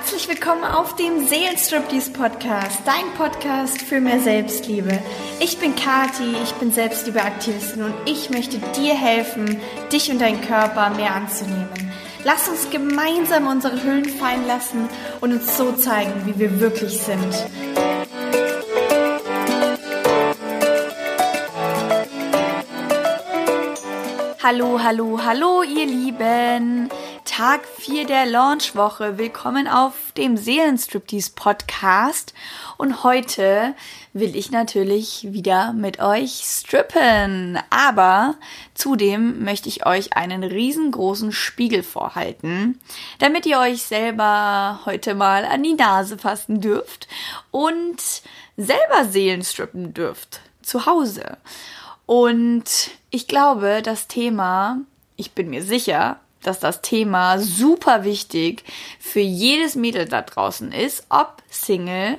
Herzlich willkommen auf dem Seelenstriptease Podcast, dein Podcast für mehr Selbstliebe. Ich bin Kati, ich bin Selbstliebeaktivistin und ich möchte dir helfen, dich und deinen Körper mehr anzunehmen. Lass uns gemeinsam unsere Hüllen fallen lassen und uns so zeigen, wie wir wirklich sind. Hallo, hallo, hallo, ihr Lieben. Tag 4 der Launchwoche. Willkommen auf dem Seelenstriptease Podcast. Und heute will ich natürlich wieder mit euch strippen. Aber zudem möchte ich euch einen riesengroßen Spiegel vorhalten, damit ihr euch selber heute mal an die Nase fassen dürft und selber Seelenstrippen dürft. Zu Hause. Und ich glaube, das Thema, ich bin mir sicher, dass das Thema super wichtig für jedes Mädel da draußen ist, ob Single,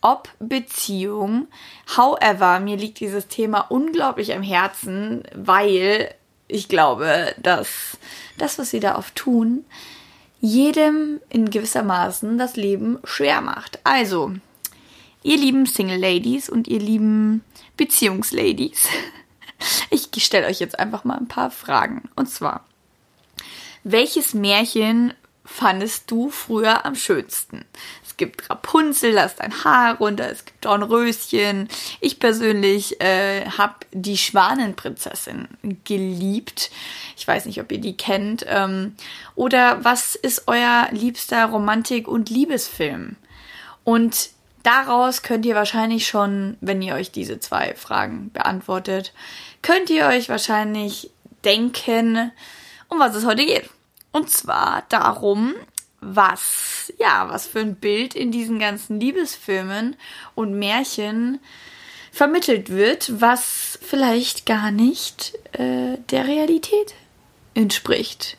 ob Beziehung. However, mir liegt dieses Thema unglaublich am Herzen, weil ich glaube, dass das, was sie da oft tun, jedem in gewisser Maßen das Leben schwer macht. Also, ihr lieben Single Ladies und ihr lieben Beziehungsladies, ich stelle euch jetzt einfach mal ein paar Fragen. Und zwar, welches Märchen fandest du früher am schönsten? Es gibt Rapunzel, lass dein Haar runter, es gibt Dornröschen. Ich persönlich äh, habe die Schwanenprinzessin geliebt. Ich weiß nicht, ob ihr die kennt. Ähm, oder was ist euer liebster Romantik- und Liebesfilm? Und daraus könnt ihr wahrscheinlich schon, wenn ihr euch diese zwei Fragen beantwortet, könnt ihr euch wahrscheinlich denken, um was es heute geht. Und zwar darum, was, ja, was für ein Bild in diesen ganzen Liebesfilmen und Märchen vermittelt wird, was vielleicht gar nicht äh, der Realität entspricht.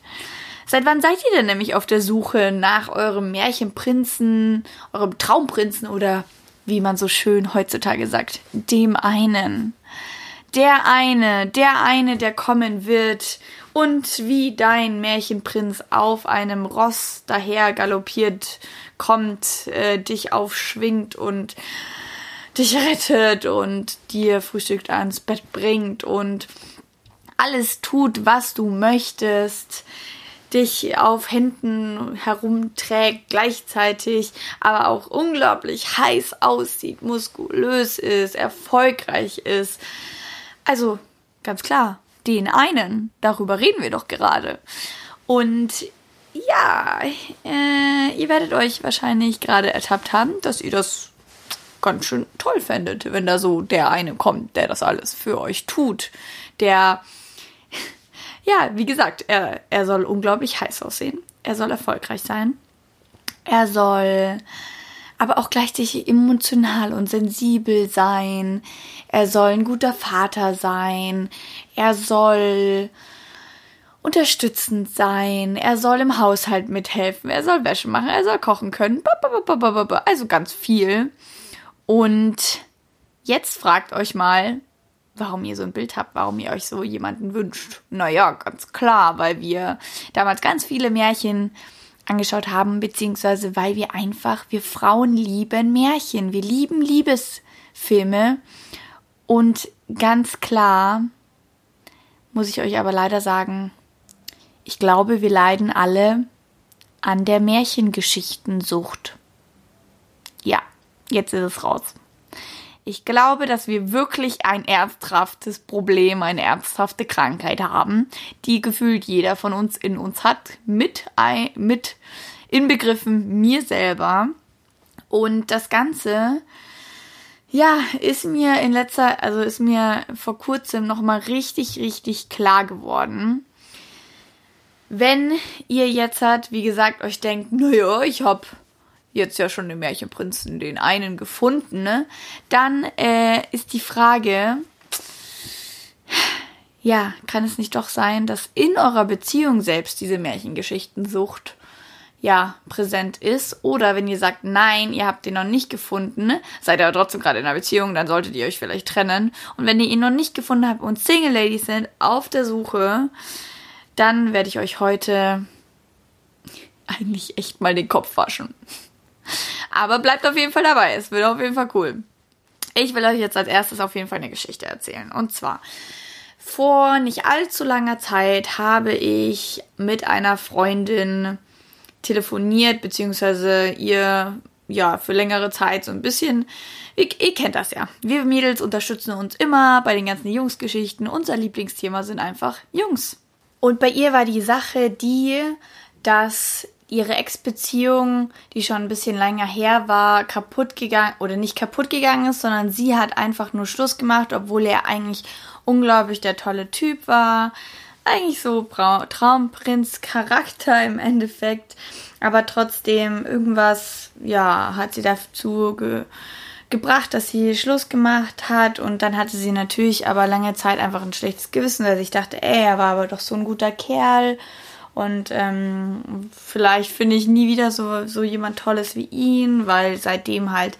Seit wann seid ihr denn nämlich auf der Suche nach eurem Märchenprinzen, eurem Traumprinzen oder wie man so schön heutzutage sagt, dem einen? Der eine, der eine, der kommen wird und wie dein Märchenprinz auf einem Ross daher galoppiert kommt, äh, dich aufschwingt und dich rettet und dir Frühstück ans Bett bringt und alles tut, was du möchtest, dich auf Händen herumträgt gleichzeitig, aber auch unglaublich heiß aussieht, muskulös ist, erfolgreich ist. Also ganz klar, den einen. Darüber reden wir doch gerade. Und ja, äh, ihr werdet euch wahrscheinlich gerade ertappt haben, dass ihr das ganz schön toll fändet, wenn da so der eine kommt, der das alles für euch tut. Der, ja, wie gesagt, er, er soll unglaublich heiß aussehen. Er soll erfolgreich sein. Er soll aber auch gleichzeitig emotional und sensibel sein. Er soll ein guter Vater sein. Er soll unterstützend sein. Er soll im Haushalt mithelfen. Er soll Wäsche machen. Er soll kochen können. Also ganz viel. Und jetzt fragt euch mal, warum ihr so ein Bild habt, warum ihr euch so jemanden wünscht. Naja, ganz klar, weil wir damals ganz viele Märchen angeschaut haben, beziehungsweise weil wir einfach, wir Frauen lieben Märchen, wir lieben Liebesfilme und ganz klar muss ich euch aber leider sagen, ich glaube, wir leiden alle an der Märchengeschichtensucht. Ja, jetzt ist es raus. Ich glaube, dass wir wirklich ein ernsthaftes Problem, eine ernsthafte Krankheit haben, die gefühlt jeder von uns in uns hat, mit, mit inbegriffen mir selber. Und das Ganze, ja, ist mir in letzter, also ist mir vor kurzem nochmal richtig, richtig klar geworden. Wenn ihr jetzt hat, wie gesagt, euch denkt, naja, ich hab jetzt ja schon den Märchenprinzen den einen gefunden, ne? Dann äh, ist die Frage, ja, kann es nicht doch sein, dass in eurer Beziehung selbst diese Märchengeschichtensucht ja präsent ist? Oder wenn ihr sagt, nein, ihr habt den noch nicht gefunden, seid ihr aber trotzdem gerade in einer Beziehung, dann solltet ihr euch vielleicht trennen. Und wenn ihr ihn noch nicht gefunden habt und Single Ladies sind auf der Suche, dann werde ich euch heute eigentlich echt mal den Kopf waschen. Aber bleibt auf jeden Fall dabei. Es wird auf jeden Fall cool. Ich will euch jetzt als erstes auf jeden Fall eine Geschichte erzählen. Und zwar, vor nicht allzu langer Zeit habe ich mit einer Freundin telefoniert, beziehungsweise ihr ja für längere Zeit so ein bisschen. Ihr, ihr, kennt das ja. Wir Mädels unterstützen uns immer bei den ganzen Jungsgeschichten. Unser Lieblingsthema sind einfach Jungs. Und bei ihr war die Sache die, dass ihre Ex-Beziehung, die schon ein bisschen länger her war, kaputt gegangen oder nicht kaputt gegangen ist, sondern sie hat einfach nur Schluss gemacht, obwohl er eigentlich unglaublich der tolle Typ war. Eigentlich so Traumprinz-Charakter im Endeffekt. Aber trotzdem irgendwas, ja, hat sie dazu ge gebracht, dass sie Schluss gemacht hat und dann hatte sie natürlich aber lange Zeit einfach ein schlechtes Gewissen, weil ich dachte, ey, er war aber doch so ein guter Kerl und ähm, vielleicht finde ich nie wieder so, so jemand Tolles wie ihn, weil seitdem halt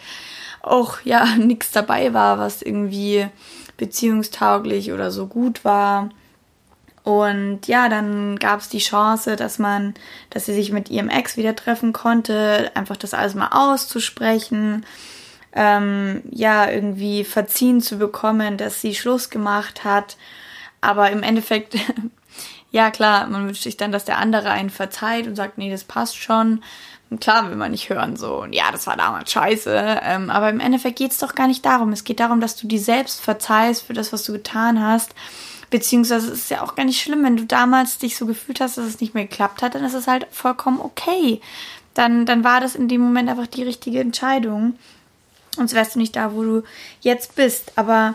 auch ja nichts dabei war, was irgendwie beziehungstauglich oder so gut war. Und ja, dann gab es die Chance, dass man, dass sie sich mit ihrem Ex wieder treffen konnte, einfach das alles mal auszusprechen, ähm, ja, irgendwie verziehen zu bekommen, dass sie Schluss gemacht hat. Aber im Endeffekt ja klar, man wünscht sich dann, dass der andere einen verzeiht und sagt, nee, das passt schon. Und klar will man nicht hören so, und ja, das war damals scheiße. Ähm, aber im Endeffekt geht es doch gar nicht darum. Es geht darum, dass du dir selbst verzeihst für das, was du getan hast. Beziehungsweise es ist ja auch gar nicht schlimm, wenn du damals dich so gefühlt hast, dass es nicht mehr geklappt hat, dann ist es halt vollkommen okay. Dann, dann war das in dem Moment einfach die richtige Entscheidung. Sonst wärst du nicht da, wo du jetzt bist. Aber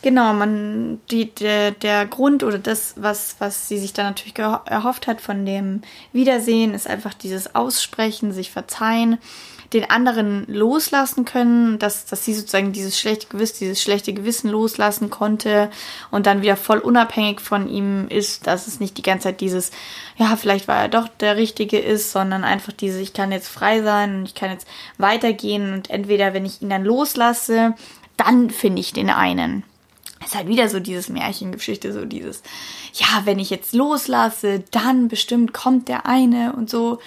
Genau, man, die, der, der Grund oder das, was, was sie sich dann natürlich erhofft hat von dem Wiedersehen, ist einfach dieses Aussprechen, sich verzeihen, den anderen loslassen können, dass, dass sie sozusagen dieses schlechte Gewissen, dieses schlechte Gewissen loslassen konnte und dann wieder voll unabhängig von ihm ist, dass es nicht die ganze Zeit dieses, ja, vielleicht war er doch der Richtige ist, sondern einfach dieses, ich kann jetzt frei sein und ich kann jetzt weitergehen und entweder, wenn ich ihn dann loslasse, dann finde ich den einen ist halt wieder so dieses Märchengeschichte, so dieses, ja, wenn ich jetzt loslasse, dann bestimmt kommt der eine und so.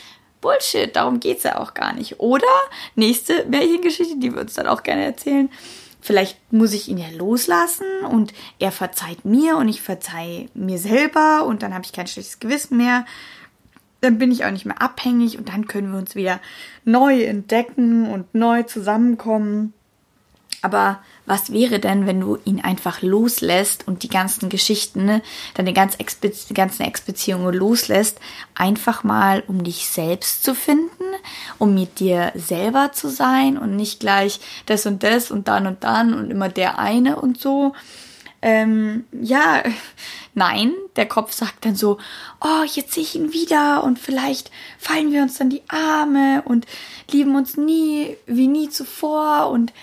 Bullshit, darum geht's ja auch gar nicht. Oder nächste Märchengeschichte, die wir uns dann auch gerne erzählen. Vielleicht muss ich ihn ja loslassen und er verzeiht mir und ich verzeihe mir selber und dann habe ich kein schlechtes Gewissen mehr. Dann bin ich auch nicht mehr abhängig und dann können wir uns wieder neu entdecken und neu zusammenkommen. Aber was wäre denn, wenn du ihn einfach loslässt und die ganzen Geschichten, ne, deine ganz Expe ganzen Ex-Beziehungen loslässt, einfach mal um dich selbst zu finden, um mit dir selber zu sein und nicht gleich das und das und dann und dann und immer der eine und so. Ähm, ja, nein, der Kopf sagt dann so, oh, jetzt sehe ich ihn wieder und vielleicht fallen wir uns dann die Arme und lieben uns nie wie nie zuvor und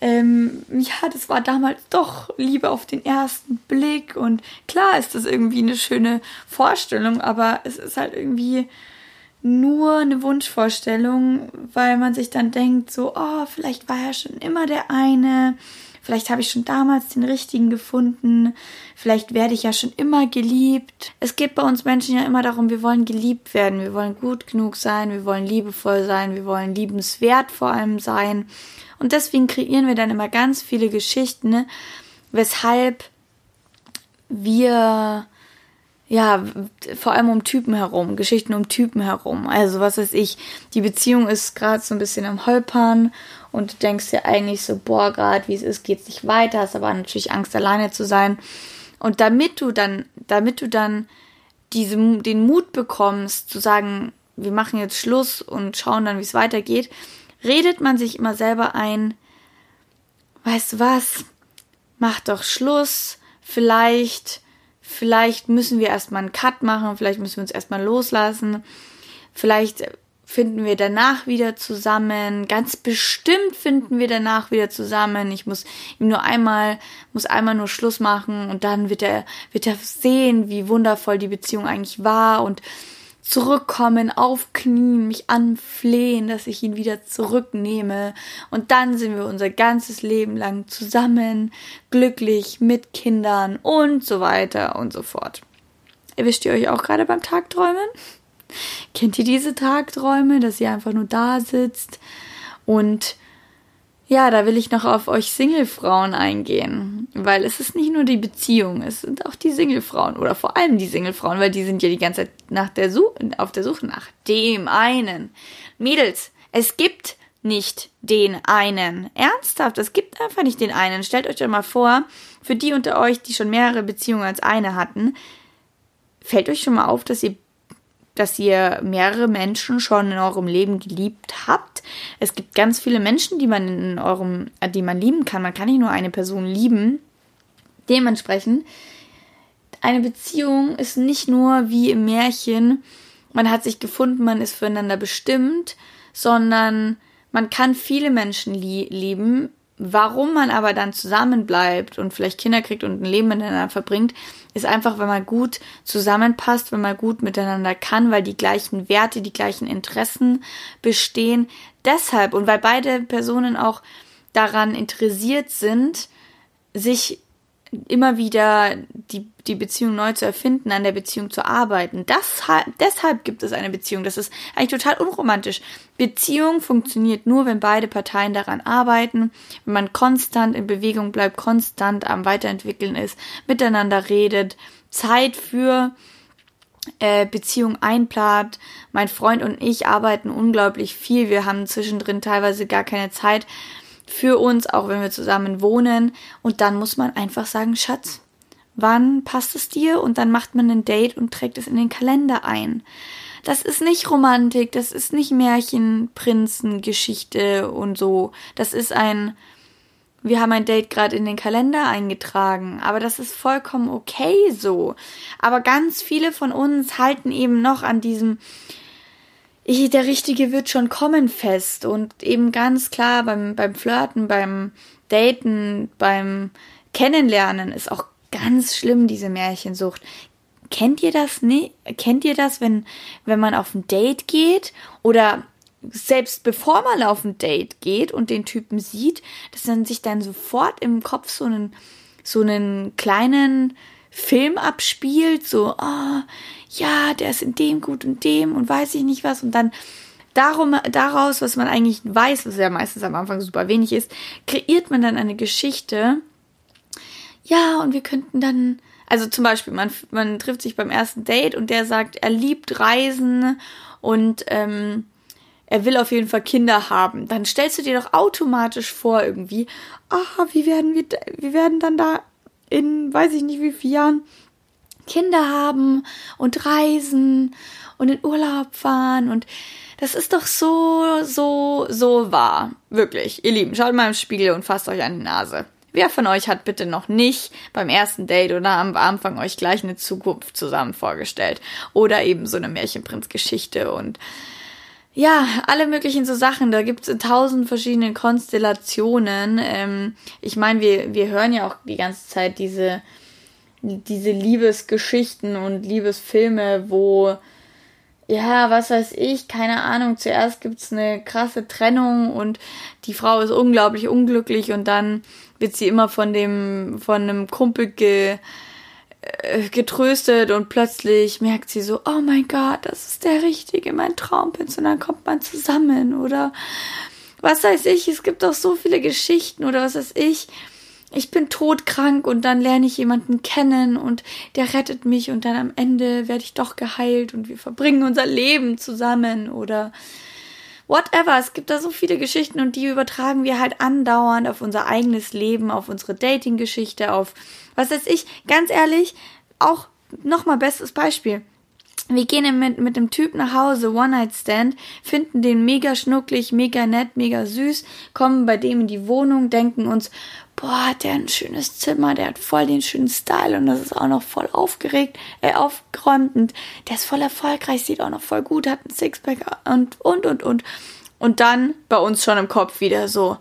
ähm, ja, das war damals doch Liebe auf den ersten Blick. Und klar ist das irgendwie eine schöne Vorstellung, aber es ist halt irgendwie nur eine Wunschvorstellung, weil man sich dann denkt, so, oh, vielleicht war er schon immer der eine, vielleicht habe ich schon damals den richtigen gefunden, vielleicht werde ich ja schon immer geliebt. Es geht bei uns Menschen ja immer darum, wir wollen geliebt werden, wir wollen gut genug sein, wir wollen liebevoll sein, wir wollen liebenswert vor allem sein. Und deswegen kreieren wir dann immer ganz viele Geschichten, ne? weshalb wir ja, vor allem um Typen herum, Geschichten um Typen herum. Also was weiß ich, die Beziehung ist gerade so ein bisschen am Holpern und du denkst dir eigentlich so, boah, gerade wie es ist, geht's nicht weiter, hast aber natürlich Angst, alleine zu sein. Und damit du dann, damit du dann diese, den Mut bekommst, zu sagen, wir machen jetzt Schluss und schauen dann, wie es weitergeht, redet man sich immer selber ein, weißt was, mach doch Schluss, vielleicht, vielleicht müssen wir erstmal einen Cut machen, vielleicht müssen wir uns erstmal loslassen, vielleicht finden wir danach wieder zusammen, ganz bestimmt finden wir danach wieder zusammen. Ich muss ihm nur einmal, muss einmal nur Schluss machen und dann wird er, wird er sehen, wie wundervoll die Beziehung eigentlich war und zurückkommen, aufknien, mich anflehen, dass ich ihn wieder zurücknehme. Und dann sind wir unser ganzes Leben lang zusammen, glücklich, mit Kindern und so weiter und so fort. Erwischt ihr euch auch gerade beim Tagträumen? Kennt ihr diese Tagträume, dass ihr einfach nur da sitzt und ja, da will ich noch auf euch Singlefrauen eingehen, weil es ist nicht nur die Beziehung, es sind auch die Singlefrauen oder vor allem die Singlefrauen, weil die sind ja die ganze Zeit nach der Suche, auf der Suche nach dem einen. Mädels, es gibt nicht den einen. Ernsthaft, es gibt einfach nicht den einen. Stellt euch doch mal vor, für die unter euch, die schon mehrere Beziehungen als eine hatten, fällt euch schon mal auf, dass ihr dass ihr mehrere Menschen schon in eurem Leben geliebt habt. Es gibt ganz viele Menschen, die man in eurem, die man lieben kann. Man kann nicht nur eine Person lieben. Dementsprechend, eine Beziehung ist nicht nur wie im Märchen, man hat sich gefunden, man ist füreinander bestimmt, sondern man kann viele Menschen lie lieben. Warum man aber dann zusammenbleibt und vielleicht Kinder kriegt und ein Leben miteinander verbringt, ist einfach, wenn man gut zusammenpasst, wenn man gut miteinander kann, weil die gleichen Werte, die gleichen Interessen bestehen. Deshalb und weil beide Personen auch daran interessiert sind, sich immer wieder die, die Beziehung neu zu erfinden, an der Beziehung zu arbeiten. Das, deshalb gibt es eine Beziehung. Das ist eigentlich total unromantisch. Beziehung funktioniert nur, wenn beide Parteien daran arbeiten, wenn man konstant in Bewegung bleibt, konstant am Weiterentwickeln ist, miteinander redet, Zeit für äh, Beziehung einplant. Mein Freund und ich arbeiten unglaublich viel. Wir haben zwischendrin teilweise gar keine Zeit für uns, auch wenn wir zusammen wohnen. Und dann muss man einfach sagen, Schatz, wann passt es dir? Und dann macht man ein Date und trägt es in den Kalender ein. Das ist nicht Romantik, das ist nicht Märchen, Prinzen, Geschichte und so. Das ist ein, wir haben ein Date gerade in den Kalender eingetragen, aber das ist vollkommen okay so. Aber ganz viele von uns halten eben noch an diesem, der Richtige wird schon kommen fest und eben ganz klar beim, beim Flirten, beim Daten, beim Kennenlernen ist auch ganz schlimm, diese Märchensucht. Kennt ihr das nicht? Kennt ihr das, wenn, wenn man auf ein Date geht oder selbst bevor man auf ein Date geht und den Typen sieht, dass dann sich dann sofort im Kopf so einen, so einen kleinen Film abspielt, so, oh, ja, der ist in dem gut und dem und weiß ich nicht was und dann darum, daraus, was man eigentlich weiß, was ja meistens am Anfang super wenig ist, kreiert man dann eine Geschichte. Ja, und wir könnten dann, also zum Beispiel, man, man trifft sich beim ersten Date und der sagt, er liebt Reisen und ähm, er will auf jeden Fall Kinder haben. Dann stellst du dir doch automatisch vor irgendwie, ah, wie werden wir, wir werden dann da in weiß ich nicht wie vielen Jahren Kinder haben und reisen und in Urlaub fahren und das ist doch so, so, so wahr. Wirklich. Ihr Lieben, schaut mal im Spiegel und fasst euch an die Nase. Wer von euch hat bitte noch nicht beim ersten Date oder am Anfang euch gleich eine Zukunft zusammen vorgestellt? Oder eben so eine Märchenprinz-Geschichte und ja, alle möglichen so Sachen. Da gibt es tausend verschiedene Konstellationen. Ähm, ich meine, wir, wir hören ja auch die ganze Zeit diese, diese Liebesgeschichten und Liebesfilme, wo, ja, was weiß ich, keine Ahnung, zuerst gibt's eine krasse Trennung und die Frau ist unglaublich unglücklich und dann wird sie immer von dem, von einem Kumpel ge, äh, getröstet und plötzlich merkt sie so, oh mein Gott, das ist der Richtige, mein Traumprinz und dann kommt man zusammen oder was weiß ich, es gibt auch so viele Geschichten oder was weiß ich. Ich bin todkrank und dann lerne ich jemanden kennen und der rettet mich und dann am Ende werde ich doch geheilt und wir verbringen unser Leben zusammen oder whatever. Es gibt da so viele Geschichten und die übertragen wir halt andauernd auf unser eigenes Leben, auf unsere Dating-Geschichte, auf was weiß ich. Ganz ehrlich, auch nochmal bestes Beispiel. Wir gehen mit, mit dem Typ nach Hause, One-Night-Stand, finden den mega schnucklig, mega nett, mega süß, kommen bei dem in die Wohnung, denken uns, boah, hat der ein schönes Zimmer, der hat voll den schönen Style und das ist auch noch voll aufgeregt, äh, aufgeräumt und der ist voll erfolgreich, sieht auch noch voll gut, hat ein Sixpack und, und, und, und. Und dann bei uns schon im Kopf wieder so,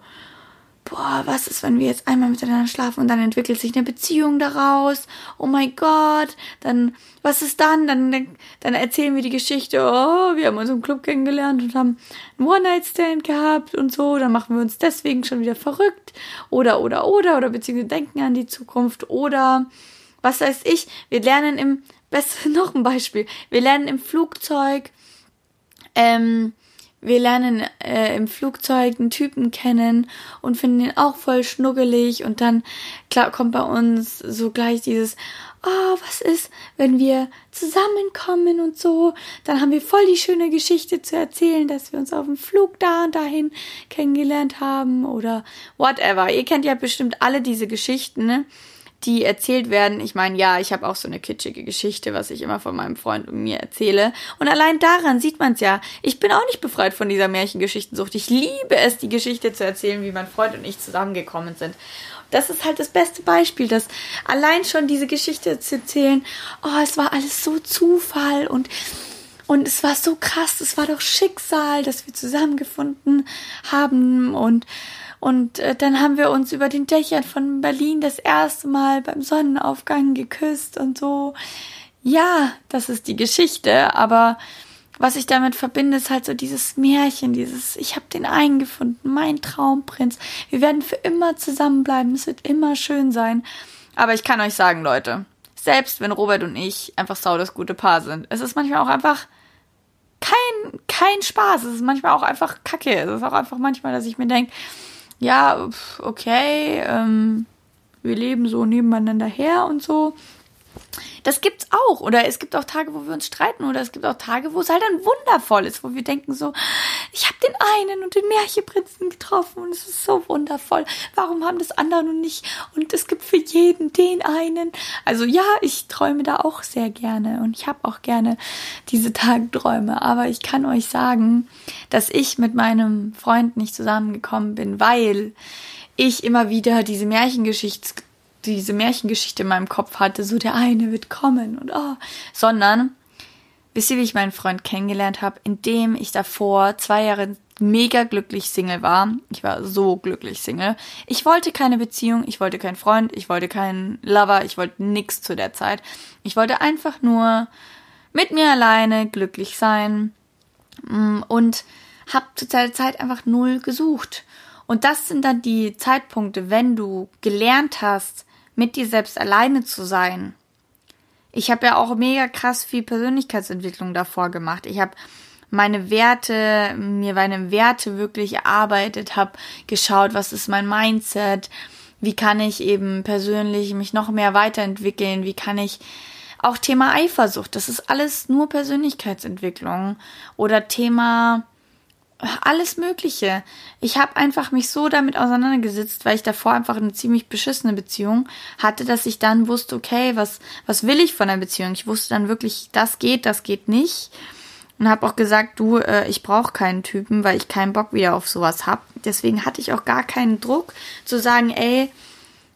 boah, was ist, wenn wir jetzt einmal miteinander schlafen und dann entwickelt sich eine Beziehung daraus? Oh mein Gott, dann, was ist dann? Dann, dann erzählen wir die Geschichte, oh, wir haben uns im Club kennengelernt und haben einen One-Night-Stand gehabt und so, dann machen wir uns deswegen schon wieder verrückt. Oder, oder, oder, oder beziehungsweise denken an die Zukunft oder, was weiß ich, wir lernen im Best, noch ein Beispiel. Wir lernen im Flugzeug, ähm, wir lernen äh, im Flugzeug einen Typen kennen und finden ihn auch voll schnuggelig und dann klar, kommt bei uns so gleich dieses, oh, was ist, wenn wir zusammenkommen und so, dann haben wir voll die schöne Geschichte zu erzählen, dass wir uns auf dem Flug da und dahin kennengelernt haben oder whatever. Ihr kennt ja bestimmt alle diese Geschichten, ne? Die erzählt werden. Ich meine, ja, ich habe auch so eine kitschige Geschichte, was ich immer von meinem Freund und mir erzähle. Und allein daran sieht man es ja. Ich bin auch nicht befreit von dieser Märchengeschichtensucht. Ich liebe es, die Geschichte zu erzählen, wie mein Freund und ich zusammengekommen sind. Das ist halt das beste Beispiel, dass allein schon diese Geschichte zu erzählen, oh, es war alles so Zufall und und es war so krass, es war doch Schicksal, dass wir zusammengefunden haben und und äh, dann haben wir uns über den Dächern von Berlin das erste Mal beim Sonnenaufgang geküsst und so. Ja, das ist die Geschichte, aber was ich damit verbinde, ist halt so dieses Märchen, dieses ich habe den einen gefunden, mein Traumprinz. Wir werden für immer zusammenbleiben, es wird immer schön sein. Aber ich kann euch sagen, Leute, selbst wenn Robert und ich einfach sau das gute Paar sind, es ist manchmal auch einfach kein kein Spaß, es ist manchmal auch einfach Kacke. Es ist auch einfach manchmal, dass ich mir denke, ja, okay, ähm, wir leben so nebeneinander her und so. Das gibt's auch. Oder es gibt auch Tage, wo wir uns streiten. Oder es gibt auch Tage, wo es halt dann wundervoll ist, wo wir denken so, ich habe den einen und den Märchenprinzen getroffen und es ist so wundervoll. Warum haben das andere noch nicht? Und es gibt für jeden den einen. Also ja, ich träume da auch sehr gerne und ich habe auch gerne diese Tagträume. Aber ich kann euch sagen, dass ich mit meinem Freund nicht zusammengekommen bin, weil ich immer wieder diese Märchengeschichte diese Märchengeschichte in meinem Kopf hatte, so der eine wird kommen und oh, sondern wisst ihr, wie ich meinen Freund kennengelernt habe, indem ich davor zwei Jahre mega glücklich Single war. Ich war so glücklich Single. Ich wollte keine Beziehung, ich wollte keinen Freund, ich wollte keinen Lover, ich wollte nix zu der Zeit. Ich wollte einfach nur mit mir alleine glücklich sein mm, und habe zu der Zeit einfach null gesucht. Und das sind dann die Zeitpunkte, wenn du gelernt hast, mit dir selbst alleine zu sein. Ich habe ja auch mega krass viel Persönlichkeitsentwicklung davor gemacht. Ich habe meine Werte, mir meine Werte wirklich erarbeitet, habe geschaut, was ist mein Mindset, wie kann ich eben persönlich mich noch mehr weiterentwickeln, wie kann ich auch Thema Eifersucht, das ist alles nur Persönlichkeitsentwicklung oder Thema alles Mögliche. Ich habe einfach mich so damit auseinandergesetzt, weil ich davor einfach eine ziemlich beschissene Beziehung hatte, dass ich dann wusste, okay, was, was will ich von der Beziehung? Ich wusste dann wirklich, das geht, das geht nicht. Und habe auch gesagt, du, äh, ich brauche keinen Typen, weil ich keinen Bock wieder auf sowas hab. Deswegen hatte ich auch gar keinen Druck zu sagen, ey,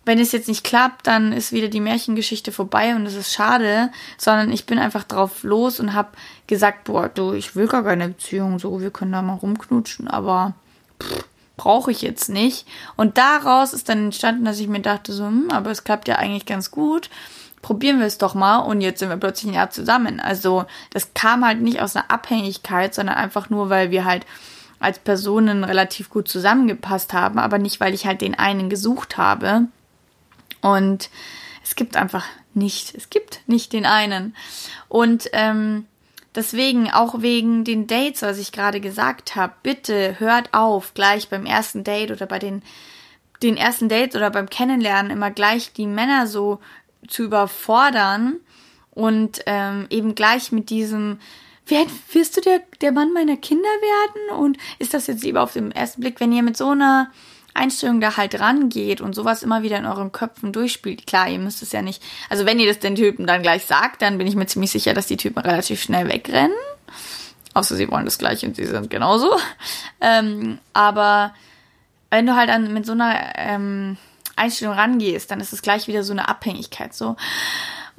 wenn es jetzt nicht klappt, dann ist wieder die Märchengeschichte vorbei und es ist schade, sondern ich bin einfach drauf los und habe gesagt, boah, du, ich will gar keine Beziehung, so, wir können da mal rumknutschen, aber brauche ich jetzt nicht. Und daraus ist dann entstanden, dass ich mir dachte, so, hm, aber es klappt ja eigentlich ganz gut. Probieren wir es doch mal und jetzt sind wir plötzlich ein Jahr zusammen. Also das kam halt nicht aus einer Abhängigkeit, sondern einfach nur, weil wir halt als Personen relativ gut zusammengepasst haben, aber nicht, weil ich halt den einen gesucht habe. Und es gibt einfach nicht, es gibt nicht den einen. Und ähm, deswegen, auch wegen den Dates, was ich gerade gesagt habe, bitte hört auf, gleich beim ersten Date oder bei den, den ersten Dates oder beim Kennenlernen immer gleich die Männer so zu überfordern und ähm, eben gleich mit diesem, wirst du der, der Mann meiner Kinder werden? Und ist das jetzt lieber auf den ersten Blick, wenn ihr mit so einer Einstellung da halt rangeht und sowas immer wieder in euren Köpfen durchspielt. Klar, ihr müsst es ja nicht. Also wenn ihr das den Typen dann gleich sagt, dann bin ich mir ziemlich sicher, dass die Typen relativ schnell wegrennen. Außer sie wollen das gleich und sie sind genauso. Ähm, aber wenn du halt dann mit so einer ähm, Einstellung rangehst, dann ist es gleich wieder so eine Abhängigkeit. So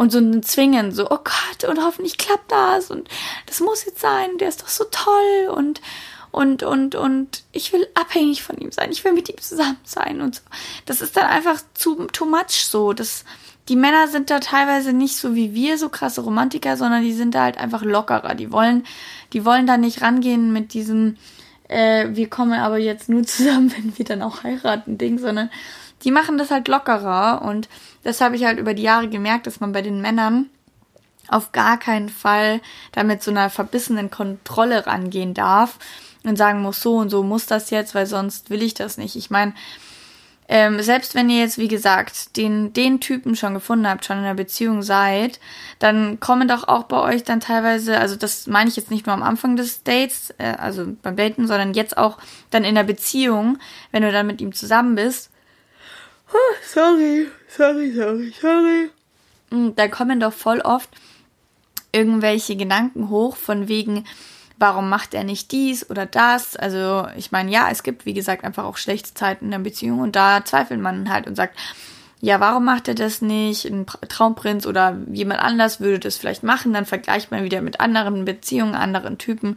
und so ein Zwingen, so, oh Gott, und hoffentlich klappt das und das muss jetzt sein, der ist doch so toll und und, und, und ich will abhängig von ihm sein, ich will mit ihm zusammen sein und so. Das ist dann einfach zu, too much so. Das, die Männer sind da teilweise nicht so wie wir, so krasse Romantiker, sondern die sind da halt einfach lockerer. Die wollen, die wollen da nicht rangehen mit diesem, äh, wir kommen aber jetzt nur zusammen, wenn wir dann auch heiraten, Ding, sondern die machen das halt lockerer und das habe ich halt über die Jahre gemerkt, dass man bei den Männern auf gar keinen Fall damit so einer verbissenen Kontrolle rangehen darf und sagen muss, so und so muss das jetzt, weil sonst will ich das nicht. Ich meine, ähm, selbst wenn ihr jetzt, wie gesagt, den, den Typen schon gefunden habt, schon in einer Beziehung seid, dann kommen doch auch bei euch dann teilweise, also das meine ich jetzt nicht nur am Anfang des Dates, äh, also beim Daten, sondern jetzt auch dann in der Beziehung, wenn du dann mit ihm zusammen bist. Oh, sorry, sorry, sorry, sorry. Hm, da kommen doch voll oft irgendwelche Gedanken hoch von wegen, warum macht er nicht dies oder das? Also ich meine, ja, es gibt, wie gesagt, einfach auch schlechte Zeiten in der Beziehung und da zweifelt man halt und sagt, ja, warum macht er das nicht? Ein Traumprinz oder jemand anders würde das vielleicht machen. Dann vergleicht man wieder mit anderen Beziehungen, anderen Typen.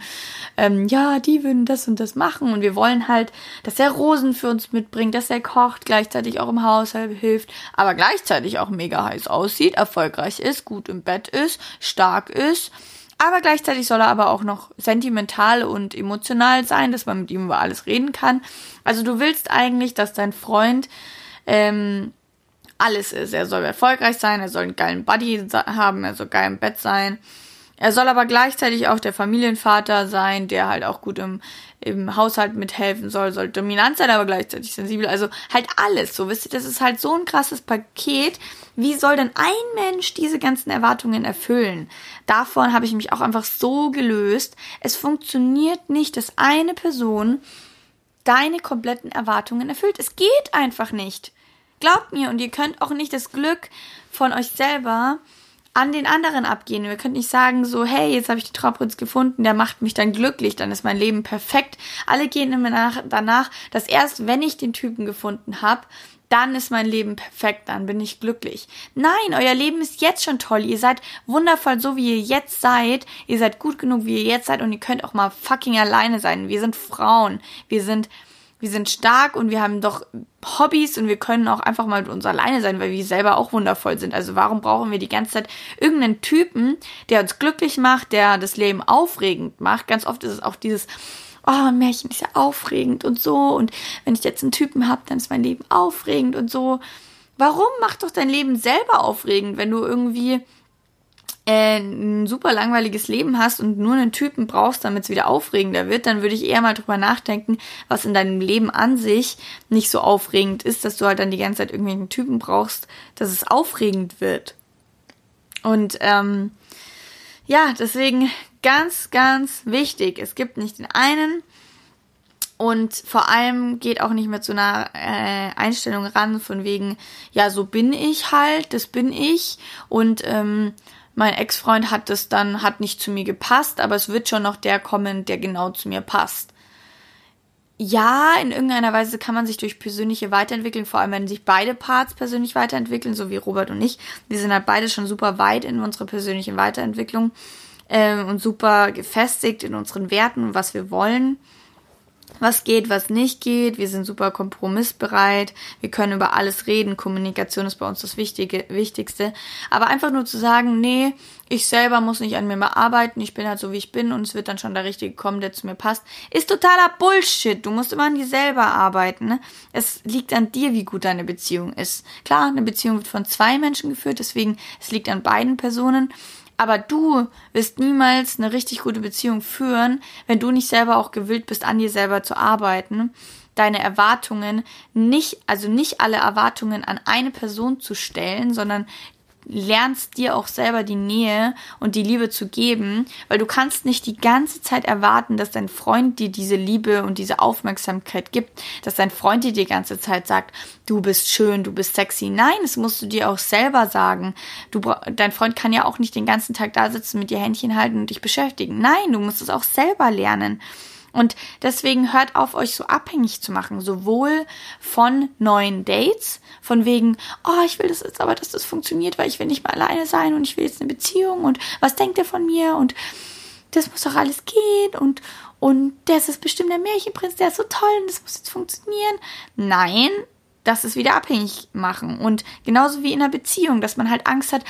Ähm, ja, die würden das und das machen. Und wir wollen halt, dass er Rosen für uns mitbringt, dass er kocht, gleichzeitig auch im Haushalt hilft, aber gleichzeitig auch mega heiß aussieht, erfolgreich ist, gut im Bett ist, stark ist aber gleichzeitig soll er aber auch noch sentimental und emotional sein, dass man mit ihm über alles reden kann. Also du willst eigentlich, dass dein Freund ähm, alles ist. Er soll erfolgreich sein, er soll einen geilen Buddy haben, er soll geil im Bett sein. Er soll aber gleichzeitig auch der Familienvater sein, der halt auch gut im, im Haushalt mithelfen soll, soll dominant sein, aber gleichzeitig sensibel. Also halt alles. So, wisst ihr, das ist halt so ein krasses Paket. Wie soll denn ein Mensch diese ganzen Erwartungen erfüllen? Davon habe ich mich auch einfach so gelöst. Es funktioniert nicht, dass eine Person deine kompletten Erwartungen erfüllt. Es geht einfach nicht. Glaubt mir, und ihr könnt auch nicht das Glück von euch selber an den anderen abgehen. Ihr könnt nicht sagen so, hey, jetzt habe ich den Trauprinz gefunden, der macht mich dann glücklich, dann ist mein Leben perfekt. Alle gehen immer nach, danach, dass erst wenn ich den Typen gefunden habe, dann ist mein Leben perfekt, dann bin ich glücklich. Nein, euer Leben ist jetzt schon toll. Ihr seid wundervoll, so wie ihr jetzt seid. Ihr seid gut genug, wie ihr jetzt seid und ihr könnt auch mal fucking alleine sein. Wir sind Frauen. Wir sind wir sind stark und wir haben doch Hobbys und wir können auch einfach mal mit uns alleine sein, weil wir selber auch wundervoll sind. Also warum brauchen wir die ganze Zeit irgendeinen Typen, der uns glücklich macht, der das Leben aufregend macht? Ganz oft ist es auch dieses, oh, Märchen ist ja aufregend und so. Und wenn ich jetzt einen Typen habe, dann ist mein Leben aufregend und so. Warum macht doch dein Leben selber aufregend, wenn du irgendwie äh, ein super langweiliges Leben hast und nur einen Typen brauchst, damit es wieder aufregender wird, dann würde ich eher mal drüber nachdenken, was in deinem Leben an sich nicht so aufregend ist, dass du halt dann die ganze Zeit irgendwelchen Typen brauchst, dass es aufregend wird. Und ähm, ja, deswegen ganz, ganz wichtig. Es gibt nicht den einen und vor allem geht auch nicht mit so einer äh, Einstellung ran von wegen, ja, so bin ich halt, das bin ich und ähm, mein Ex-Freund hat das dann, hat nicht zu mir gepasst, aber es wird schon noch der kommen, der genau zu mir passt. Ja, in irgendeiner Weise kann man sich durch persönliche Weiterentwicklung, vor allem wenn sich beide Parts persönlich weiterentwickeln, so wie Robert und ich, wir sind halt beide schon super weit in unserer persönlichen Weiterentwicklung ähm, und super gefestigt in unseren Werten und was wir wollen was geht, was nicht geht. Wir sind super kompromissbereit. Wir können über alles reden. Kommunikation ist bei uns das Wichtige, Wichtigste. Aber einfach nur zu sagen, nee, ich selber muss nicht an mir mehr arbeiten. Ich bin halt so, wie ich bin und es wird dann schon der Richtige kommen, der zu mir passt, ist totaler Bullshit. Du musst immer an dir selber arbeiten. Ne? Es liegt an dir, wie gut deine Beziehung ist. Klar, eine Beziehung wird von zwei Menschen geführt, deswegen es liegt an beiden Personen. Aber du wirst niemals eine richtig gute Beziehung führen, wenn du nicht selber auch gewillt bist, an dir selber zu arbeiten, deine Erwartungen nicht, also nicht alle Erwartungen an eine Person zu stellen, sondern lernst dir auch selber die Nähe und die Liebe zu geben, weil du kannst nicht die ganze Zeit erwarten, dass dein Freund dir diese Liebe und diese Aufmerksamkeit gibt, dass dein Freund dir die ganze Zeit sagt, du bist schön, du bist sexy. Nein, das musst du dir auch selber sagen. Du, dein Freund kann ja auch nicht den ganzen Tag da sitzen, mit dir Händchen halten und dich beschäftigen. Nein, du musst es auch selber lernen. Und deswegen hört auf, euch so abhängig zu machen, sowohl von neuen Dates, von wegen, oh, ich will das jetzt aber, dass das funktioniert, weil ich will nicht mal alleine sein und ich will jetzt eine Beziehung und was denkt ihr von mir und das muss doch alles gehen und, und das ist bestimmt der Märchenprinz, der ist so toll und das muss jetzt funktionieren. Nein, das ist wieder abhängig machen. Und genauso wie in einer Beziehung, dass man halt Angst hat,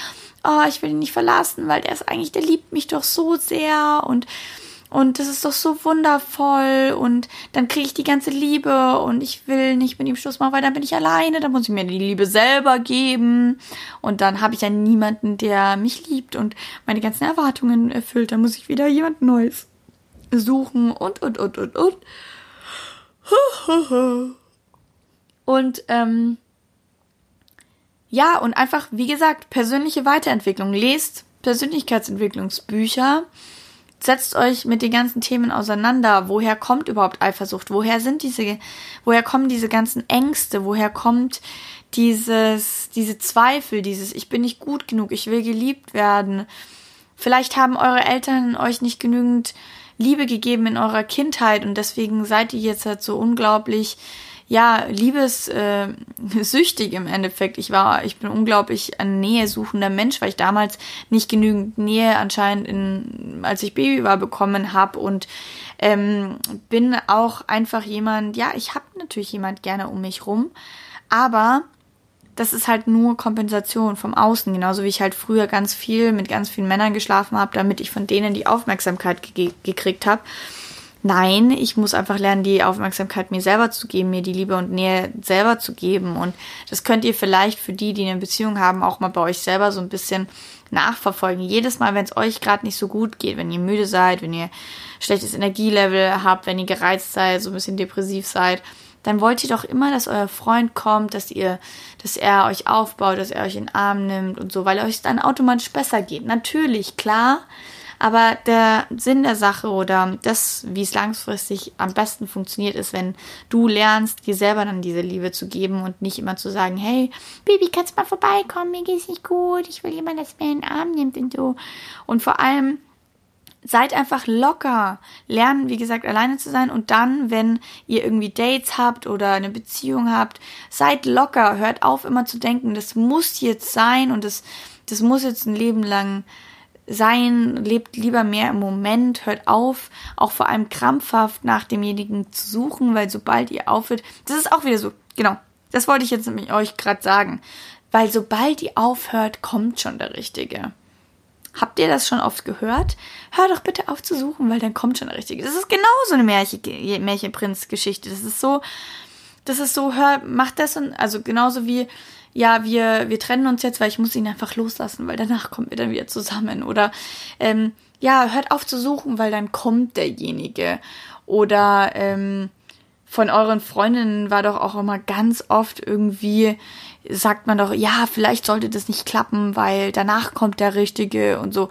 oh, ich will ihn nicht verlassen, weil der ist eigentlich, der liebt mich doch so sehr und und das ist doch so wundervoll und dann kriege ich die ganze Liebe und ich will nicht mit ihm Schluss machen, weil dann bin ich alleine, dann muss ich mir die Liebe selber geben und dann habe ich ja niemanden, der mich liebt und meine ganzen Erwartungen erfüllt, dann muss ich wieder jemand Neues suchen und und und und und. Und ähm, ja, und einfach, wie gesagt, persönliche Weiterentwicklung. Lest Persönlichkeitsentwicklungsbücher. Setzt euch mit den ganzen Themen auseinander. Woher kommt überhaupt Eifersucht? Woher sind diese, woher kommen diese ganzen Ängste? Woher kommt dieses, diese Zweifel, dieses Ich bin nicht gut genug, ich will geliebt werden? Vielleicht haben eure Eltern euch nicht genügend Liebe gegeben in eurer Kindheit und deswegen seid ihr jetzt halt so unglaublich ja, liebessüchtig äh, im Endeffekt. Ich war, ich bin unglaublich ein nähesuchender Mensch, weil ich damals nicht genügend Nähe anscheinend in, als ich Baby war, bekommen habe und ähm, bin auch einfach jemand, ja, ich habe natürlich jemand gerne um mich rum, aber das ist halt nur Kompensation vom Außen, genauso wie ich halt früher ganz viel mit ganz vielen Männern geschlafen habe, damit ich von denen die Aufmerksamkeit ge gekriegt habe. Nein, ich muss einfach lernen, die Aufmerksamkeit mir selber zu geben, mir die Liebe und Nähe selber zu geben. Und das könnt ihr vielleicht für die, die eine Beziehung haben, auch mal bei euch selber so ein bisschen nachverfolgen. Jedes Mal, wenn es euch gerade nicht so gut geht, wenn ihr müde seid, wenn ihr schlechtes Energielevel habt, wenn ihr gereizt seid, so ein bisschen depressiv seid, dann wollt ihr doch immer, dass euer Freund kommt, dass ihr, dass er euch aufbaut, dass er euch in den Arm nimmt und so, weil euch dann automatisch besser geht. Natürlich, klar, aber der Sinn der Sache oder das, wie es langfristig am besten funktioniert, ist, wenn du lernst, dir selber dann diese Liebe zu geben und nicht immer zu sagen, hey, Baby, kannst du mal vorbeikommen, mir geht's nicht gut, ich will jemanden, der mir in den Arm nimmt und so. Und vor allem, seid einfach locker. Lernen, wie gesagt, alleine zu sein. Und dann, wenn ihr irgendwie Dates habt oder eine Beziehung habt, seid locker. Hört auf, immer zu denken, das muss jetzt sein und das, das muss jetzt ein Leben lang sein, lebt lieber mehr im Moment, hört auf, auch vor allem krampfhaft nach demjenigen zu suchen, weil sobald ihr aufhört, das ist auch wieder so, genau, das wollte ich jetzt nämlich euch gerade sagen, weil sobald ihr aufhört, kommt schon der Richtige. Habt ihr das schon oft gehört? Hör doch bitte auf zu suchen, weil dann kommt schon der Richtige. Das ist genau so eine Märchen, Märchenprinz-Geschichte. Das ist so, das ist so, hör, mach das und, also genauso wie, ja, wir, wir trennen uns jetzt, weil ich muss ihn einfach loslassen, weil danach kommen wir dann wieder zusammen. Oder ähm, ja, hört auf zu suchen, weil dann kommt derjenige. Oder ähm, von euren Freundinnen war doch auch immer ganz oft irgendwie, sagt man doch, ja, vielleicht sollte das nicht klappen, weil danach kommt der Richtige und so.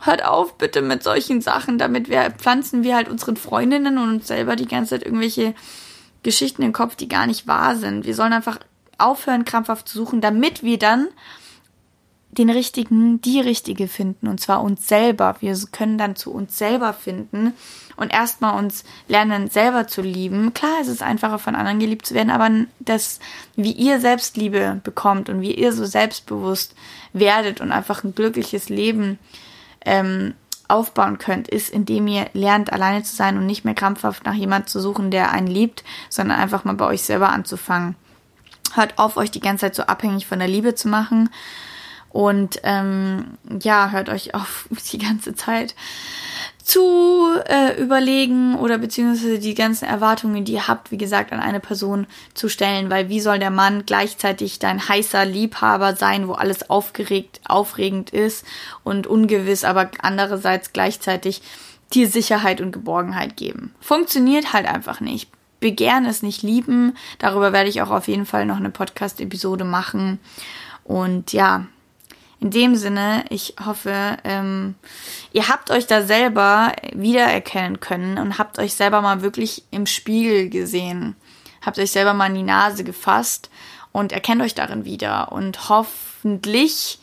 Hört auf bitte mit solchen Sachen, damit wir pflanzen wir halt unseren Freundinnen und uns selber die ganze Zeit irgendwelche Geschichten im Kopf, die gar nicht wahr sind. Wir sollen einfach aufhören, krampfhaft zu suchen, damit wir dann den richtigen, die richtige finden, und zwar uns selber. Wir können dann zu uns selber finden und erstmal uns lernen, selber zu lieben. Klar, es ist einfacher, von anderen geliebt zu werden, aber das, wie ihr Selbstliebe bekommt und wie ihr so selbstbewusst werdet und einfach ein glückliches Leben ähm, aufbauen könnt, ist, indem ihr lernt, alleine zu sein und nicht mehr krampfhaft nach jemand zu suchen, der einen liebt, sondern einfach mal bei euch selber anzufangen. Hört auf, euch die ganze Zeit so abhängig von der Liebe zu machen. Und ähm, ja, hört euch auf, die ganze Zeit zu äh, überlegen oder beziehungsweise die ganzen Erwartungen, die ihr habt, wie gesagt, an eine Person zu stellen, weil wie soll der Mann gleichzeitig dein heißer Liebhaber sein, wo alles aufgeregt, aufregend ist und ungewiss, aber andererseits gleichzeitig dir Sicherheit und Geborgenheit geben. Funktioniert halt einfach nicht. Begehren ist nicht lieben. Darüber werde ich auch auf jeden Fall noch eine Podcast-Episode machen. Und ja, in dem Sinne, ich hoffe, ähm, ihr habt euch da selber wiedererkennen können und habt euch selber mal wirklich im Spiegel gesehen. Habt euch selber mal in die Nase gefasst und erkennt euch darin wieder. Und hoffentlich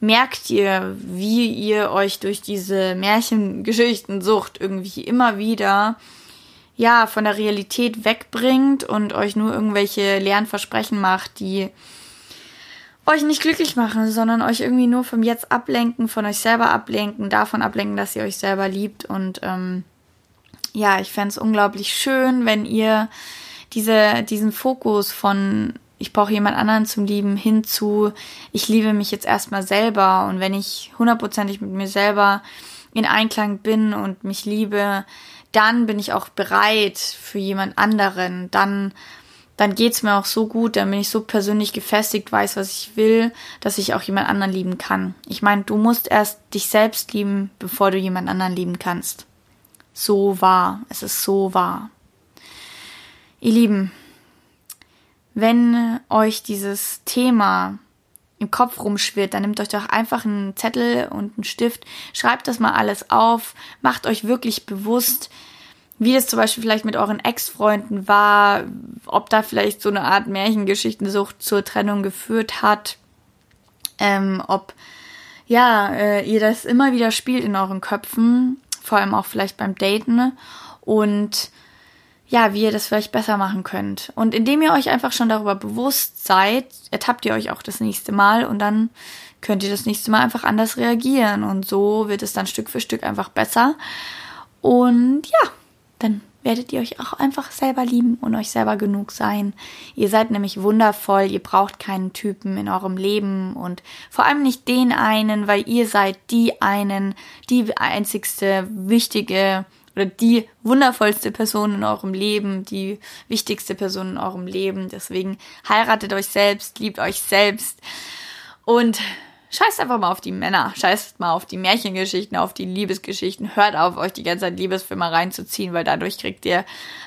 merkt ihr, wie ihr euch durch diese Märchengeschichten sucht irgendwie immer wieder ja, von der Realität wegbringt und euch nur irgendwelche leeren Versprechen macht, die euch nicht glücklich machen, sondern euch irgendwie nur vom Jetzt ablenken, von euch selber ablenken, davon ablenken, dass ihr euch selber liebt. Und ähm, ja, ich fände es unglaublich schön, wenn ihr diese, diesen Fokus von ich brauche jemand anderen zum Lieben hinzu, ich liebe mich jetzt erstmal selber und wenn ich hundertprozentig mit mir selber in Einklang bin und mich liebe, dann bin ich auch bereit für jemand anderen. Dann, dann geht's mir auch so gut, dann bin ich so persönlich gefestigt, weiß, was ich will, dass ich auch jemand anderen lieben kann. Ich meine, du musst erst dich selbst lieben, bevor du jemand anderen lieben kannst. So wahr. Es ist so wahr. Ihr Lieben, wenn euch dieses Thema im Kopf rumschwirrt, dann nehmt euch doch einfach einen Zettel und einen Stift, schreibt das mal alles auf, macht euch wirklich bewusst, wie es zum Beispiel vielleicht mit euren Ex-Freunden war, ob da vielleicht so eine Art Märchengeschichtensucht zur Trennung geführt hat, ähm, ob ja, äh, ihr das immer wieder spielt in euren Köpfen, vor allem auch vielleicht beim Daten. Und ja, wie ihr das vielleicht besser machen könnt. Und indem ihr euch einfach schon darüber bewusst seid, ertappt ihr euch auch das nächste Mal und dann könnt ihr das nächste Mal einfach anders reagieren. Und so wird es dann Stück für Stück einfach besser. Und ja, dann werdet ihr euch auch einfach selber lieben und euch selber genug sein. Ihr seid nämlich wundervoll, ihr braucht keinen Typen in eurem Leben und vor allem nicht den einen, weil ihr seid die einen, die einzigste wichtige oder die wundervollste Person in eurem Leben, die wichtigste Person in eurem Leben. Deswegen heiratet euch selbst, liebt euch selbst und scheißt einfach mal auf die Männer, scheißt mal auf die Märchengeschichten, auf die Liebesgeschichten, hört auf, euch die ganze Zeit Liebesfilme reinzuziehen, weil dadurch kriegt ihr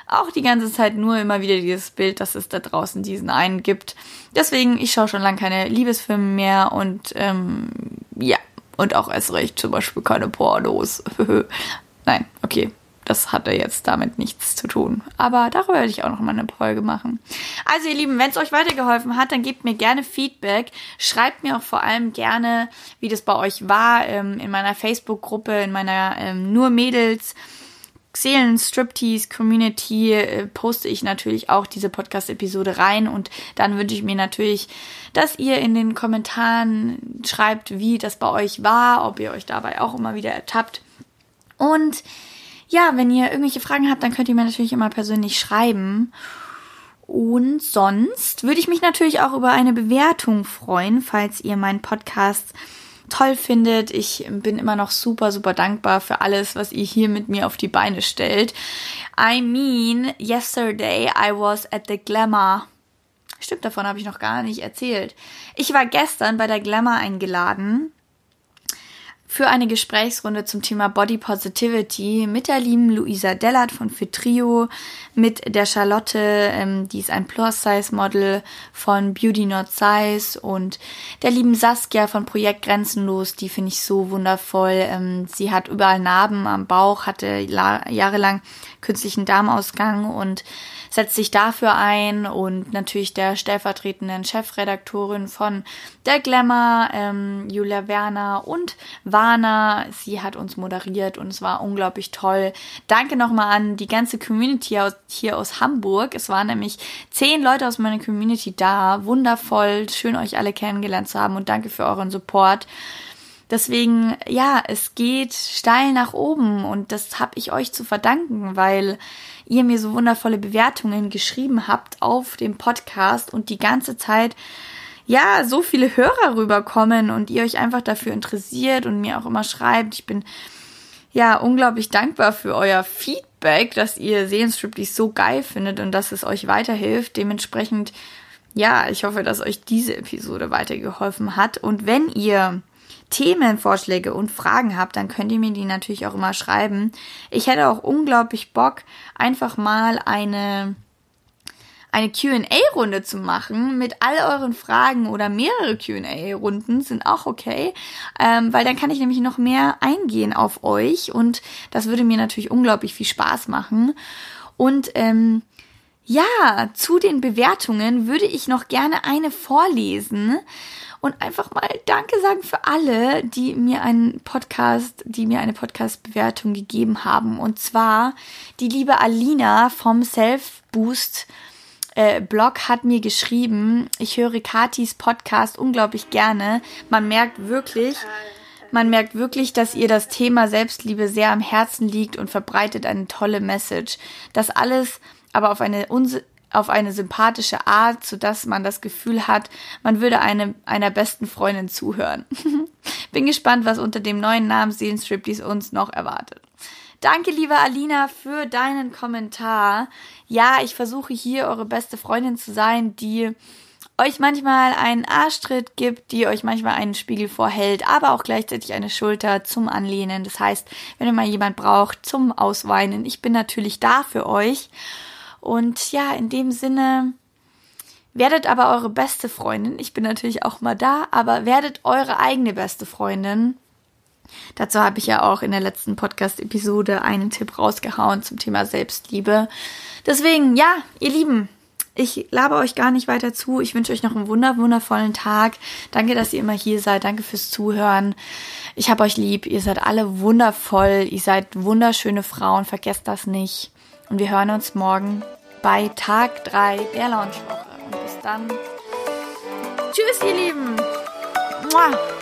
auch die ganze Zeit nur immer wieder dieses Bild, dass es da draußen diesen einen gibt. Deswegen, ich schaue schon lange keine Liebesfilme mehr und ähm, ja, und auch erst recht zum Beispiel keine Pornos. Nein, okay. Das hatte jetzt damit nichts zu tun. Aber darüber werde ich auch noch mal eine Folge machen. Also ihr Lieben, wenn es euch weitergeholfen hat, dann gebt mir gerne Feedback. Schreibt mir auch vor allem gerne, wie das bei euch war, ähm, in meiner Facebook-Gruppe, in meiner ähm, Nur Mädels Seelen Striptease Community äh, poste ich natürlich auch diese Podcast-Episode rein und dann wünsche ich mir natürlich, dass ihr in den Kommentaren schreibt, wie das bei euch war, ob ihr euch dabei auch immer wieder ertappt. Und ja, wenn ihr irgendwelche Fragen habt, dann könnt ihr mir natürlich immer persönlich schreiben. Und sonst würde ich mich natürlich auch über eine Bewertung freuen, falls ihr meinen Podcast toll findet. Ich bin immer noch super, super dankbar für alles, was ihr hier mit mir auf die Beine stellt. I mean, yesterday I was at the Glamour. Stimmt, davon habe ich noch gar nicht erzählt. Ich war gestern bei der Glamour eingeladen für eine Gesprächsrunde zum Thema Body Positivity mit der lieben Luisa Dellert von Fitrio, mit der Charlotte, ähm, die ist ein Plus-Size-Model von Beauty Not Size und der lieben Saskia von Projekt Grenzenlos, die finde ich so wundervoll. Ähm, sie hat überall Narben am Bauch, hatte jahrelang künstlichen Darmausgang und setzt sich dafür ein und natürlich der stellvertretenden Chefredaktorin von der Glamour, ähm, Julia Werner und Warner. Sie hat uns moderiert und es war unglaublich toll. Danke nochmal an die ganze Community aus, hier aus Hamburg. Es waren nämlich zehn Leute aus meiner Community da. Wundervoll, schön euch alle kennengelernt zu haben und danke für euren Support. Deswegen, ja, es geht steil nach oben und das habe ich euch zu verdanken, weil ihr mir so wundervolle Bewertungen geschrieben habt auf dem Podcast und die ganze Zeit ja, so viele Hörer rüberkommen und ihr euch einfach dafür interessiert und mir auch immer schreibt. Ich bin ja unglaublich dankbar für euer Feedback, dass ihr Seelenstriptease so geil findet und dass es euch weiterhilft. Dementsprechend, ja, ich hoffe, dass euch diese Episode weitergeholfen hat. Und wenn ihr Themenvorschläge und Fragen habt, dann könnt ihr mir die natürlich auch immer schreiben. Ich hätte auch unglaublich Bock, einfach mal eine eine QA-Runde zu machen mit all euren Fragen oder mehrere QA-Runden sind auch okay, ähm, weil dann kann ich nämlich noch mehr eingehen auf euch und das würde mir natürlich unglaublich viel Spaß machen. Und ähm, ja, zu den Bewertungen würde ich noch gerne eine vorlesen und einfach mal Danke sagen für alle, die mir einen Podcast, die mir eine Podcast-Bewertung gegeben haben. Und zwar die liebe Alina vom Self Boost äh, Blog hat mir geschrieben, ich höre Katis Podcast unglaublich gerne. Man merkt wirklich, man merkt wirklich, dass ihr das Thema Selbstliebe sehr am Herzen liegt und verbreitet eine tolle Message. Das alles aber auf eine auf eine sympathische Art, sodass man das Gefühl hat, man würde eine, einer besten Freundin zuhören. Bin gespannt, was unter dem neuen Namen Seelenstriptease uns noch erwartet. Danke, liebe Alina, für deinen Kommentar. Ja, ich versuche hier eure beste Freundin zu sein, die euch manchmal einen Arschtritt gibt, die euch manchmal einen Spiegel vorhält, aber auch gleichzeitig eine Schulter zum Anlehnen. Das heißt, wenn ihr mal jemand braucht zum Ausweinen, ich bin natürlich da für euch. Und ja, in dem Sinne, werdet aber eure beste Freundin. Ich bin natürlich auch mal da, aber werdet eure eigene beste Freundin. Dazu habe ich ja auch in der letzten Podcast-Episode einen Tipp rausgehauen zum Thema Selbstliebe. Deswegen, ja, ihr Lieben, ich labe euch gar nicht weiter zu. Ich wünsche euch noch einen wunder wundervollen Tag. Danke, dass ihr immer hier seid. Danke fürs Zuhören. Ich habe euch lieb. Ihr seid alle wundervoll. Ihr seid wunderschöne Frauen. Vergesst das nicht. Und wir hören uns morgen bei Tag 3 der Launchwoche. Und bis dann. Tschüss, ihr Lieben. Mua.